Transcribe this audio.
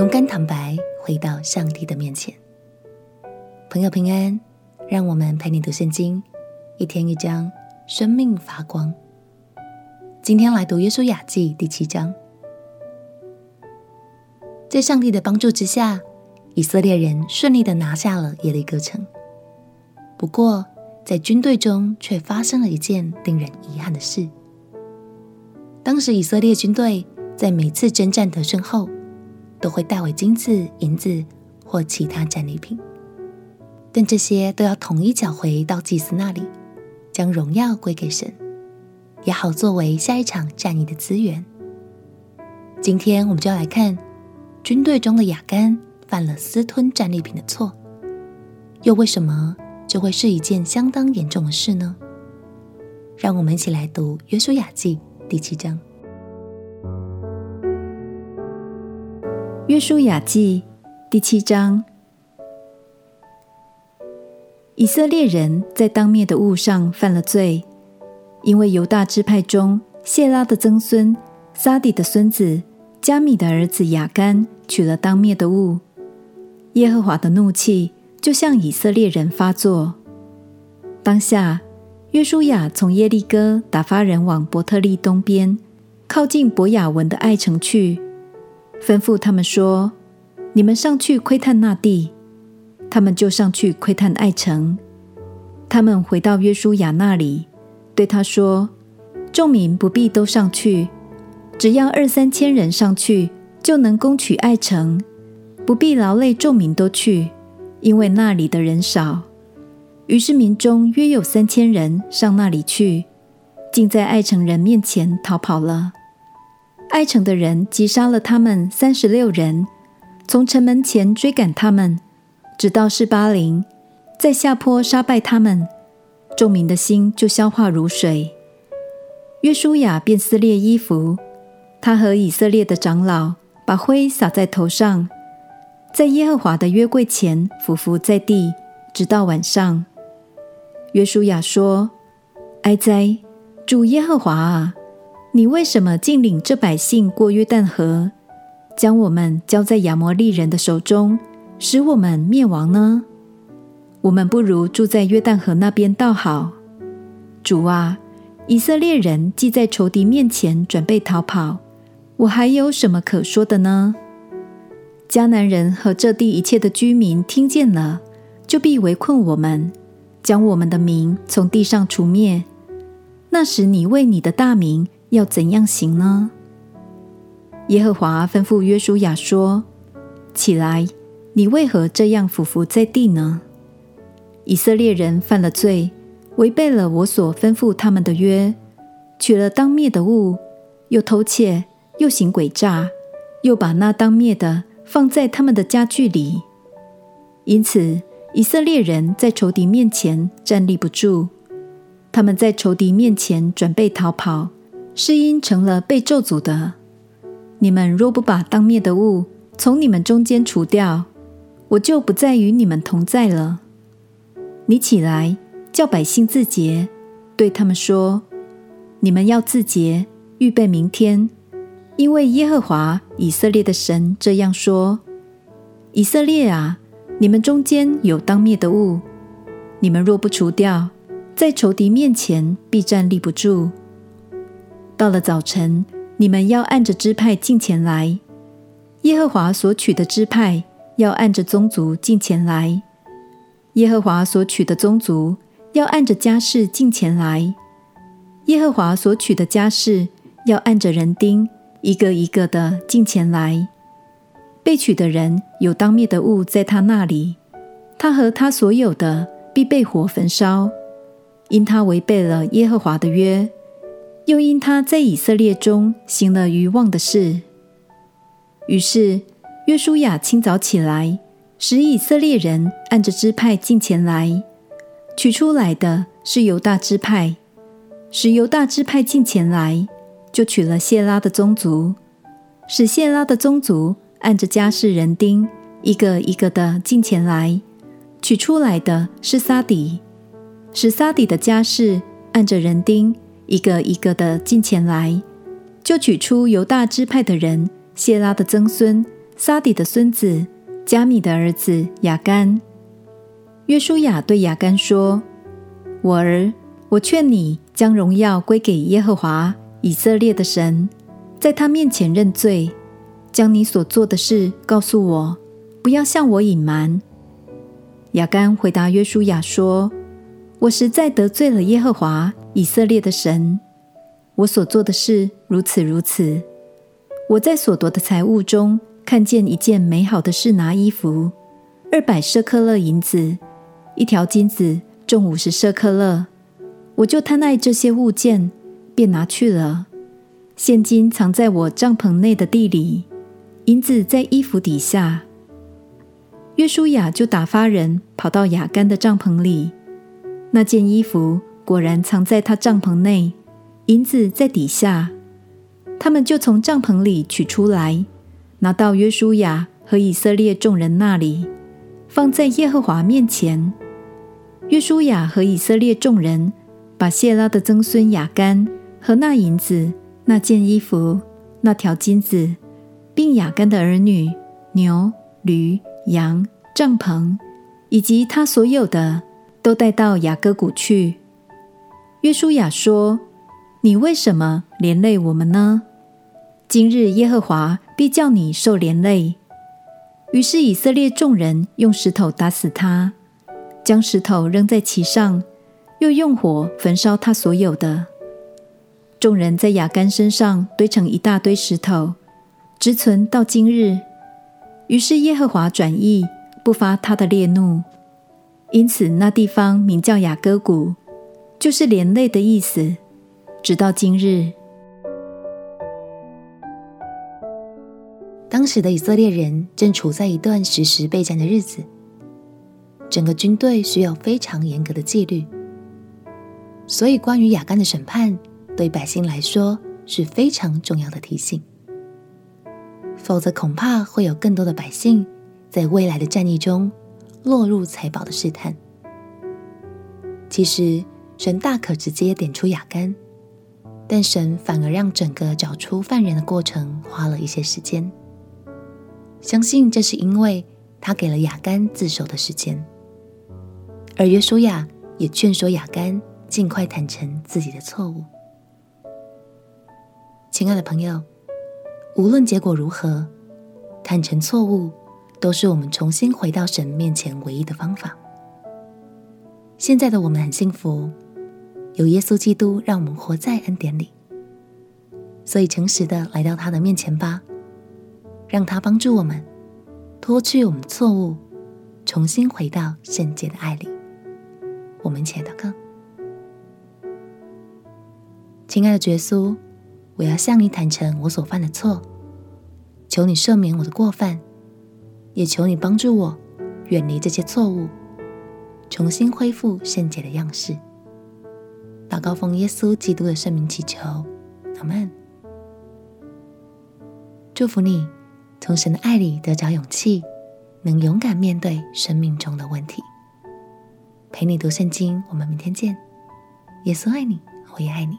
勇敢坦白，回到上帝的面前。朋友平安，让我们陪你读圣经，一天一章，生命发光。今天来读约书亚记第七章。在上帝的帮助之下，以色列人顺利的拿下了耶利哥城。不过，在军队中却发生了一件令人遗憾的事。当时以色列军队在每次征战得胜后，都会带回金子、银子或其他战利品，但这些都要统一缴回到祭司那里，将荣耀归给神，也好作为下一场战役的资源。今天我们就要来看军队中的亚干犯了私吞战利品的错，又为什么就会是一件相当严重的事呢？让我们一起来读《约书亚记》第七章。约书亚记第七章，以色列人在当灭的物上犯了罪，因为犹大支派中谢拉的曾孙撒底的孙子加米的儿子亚干取了当灭的物，耶和华的怒气就向以色列人发作。当下，约书亚从耶利哥打发人往伯特利东边，靠近伯亚文的爱城去。吩咐他们说：“你们上去窥探那地。”他们就上去窥探爱城。他们回到约书亚那里，对他说：“众民不必都上去，只要二三千人上去，就能攻取爱城，不必劳累众民都去，因为那里的人少。”于是民中约有三千人上那里去，竟在爱城人面前逃跑了。爱城的人击杀了他们三十六人，从城门前追赶他们，直到示巴林，在下坡杀败他们，众民的心就消化如水。约书亚便撕裂衣服，他和以色列的长老把灰撒在头上，在耶和华的约柜前俯伏在地，直到晚上。约书亚说：“哀哉，主耶和华啊！”你为什么竟领这百姓过约旦河，将我们交在亚摩利人的手中，使我们灭亡呢？我们不如住在约旦河那边倒好。主啊，以色列人既在仇敌面前准备逃跑，我还有什么可说的呢？迦南人和这地一切的居民听见了，就必围困我们，将我们的民从地上除灭。那时，你为你的大名。要怎样行呢？耶和华吩咐约书亚说：“起来，你为何这样俯伏在地呢？以色列人犯了罪，违背了我所吩咐他们的约，取了当灭的物，又偷窃，又行诡诈，又把那当灭的放在他们的家具里。因此，以色列人在仇敌面前站立不住，他们在仇敌面前准备逃跑。”是因成了被咒诅的。你们若不把当灭的物从你们中间除掉，我就不再与你们同在了。你起来，叫百姓自洁，对他们说：你们要自洁，预备明天，因为耶和华以色列的神这样说：以色列啊，你们中间有当灭的物，你们若不除掉，在仇敌面前必站立不住。到了早晨，你们要按着支派进前来；耶和华所取的支派要按着宗族进前来；耶和华所取的宗族要按着家世进前来；耶和华所取的家世要按着人丁一个一个的进前来。被取的人有当灭的物在他那里，他和他所有的必被火焚烧，因他违背了耶和华的约。又因他在以色列中行了愚妄的事，于是约书亚清早起来，使以色列人按着支派进前来，取出来的是犹大支派，使犹大支派进前来，就取了谢拉的宗族，使谢拉的宗族按着家室人丁一个一个的进前来，取出来的是撒底，使撒底的家室按着人丁。一个一个的进前来，就取出犹大支派的人谢拉的曾孙撒底的孙子加米的儿子雅干。约书亚对雅干说：“我儿，我劝你将荣耀归给耶和华以色列的神，在他面前认罪，将你所做的事告诉我，不要向我隐瞒。”雅干回答约书亚说：“我实在得罪了耶和华以色列的神。”我所做的事如此如此。我在所夺的财物中看见一件美好的事拿衣服，二百舍客勒银子，一条金子重五十舍客勒。我就贪爱这些物件，便拿去了。现金藏在我帐篷内的地里，银子在衣服底下。约书亚就打发人跑到雅干的帐篷里，那件衣服果然藏在他帐篷内。银子在底下，他们就从帐篷里取出来，拿到约书亚和以色列众人那里，放在耶和华面前。约书亚和以色列众人把谢拉的曾孙亚干和那银子、那件衣服、那条金子，并亚干的儿女、牛、驴、羊、帐篷，以及他所有的，都带到雅各谷去。约书亚说。你为什么连累我们呢？今日耶和华必叫你受连累。于是以色列众人用石头打死他，将石头扔在其上，又用火焚烧他所有的。众人在亚干身上堆成一大堆石头，直存到今日。于是耶和华转意，不发他的烈怒，因此那地方名叫雅各谷，就是连累的意思。直到今日，当时的以色列人正处在一段时时备战的日子，整个军队需要非常严格的纪律，所以关于亚干的审判，对百姓来说是非常重要的提醒。否则，恐怕会有更多的百姓在未来的战役中落入财宝的试探。其实，神大可直接点出亚干。但神反而让整个找出犯人的过程花了一些时间，相信这是因为他给了亚干自首的时间，而约书亚也劝说亚干尽快坦诚自己的错误。亲爱的朋友，无论结果如何，坦诚错误都是我们重新回到神面前唯一的方法。现在的我们很幸福。有耶稣基督，让我们活在恩典里，所以诚实的来到他的面前吧，让他帮助我们脱去我们错误，重新回到圣洁的爱里。我们一起来祷告：亲爱的耶稣，我要向你坦诚我所犯的错，求你赦免我的过犯，也求你帮助我远离这些错误，重新恢复圣洁的样式。祷告奉耶稣基督的圣名祈求，阿门。祝福你，从神的爱里得着勇气，能勇敢面对生命中的问题。陪你读圣经，我们明天见。耶稣爱你，我也爱你。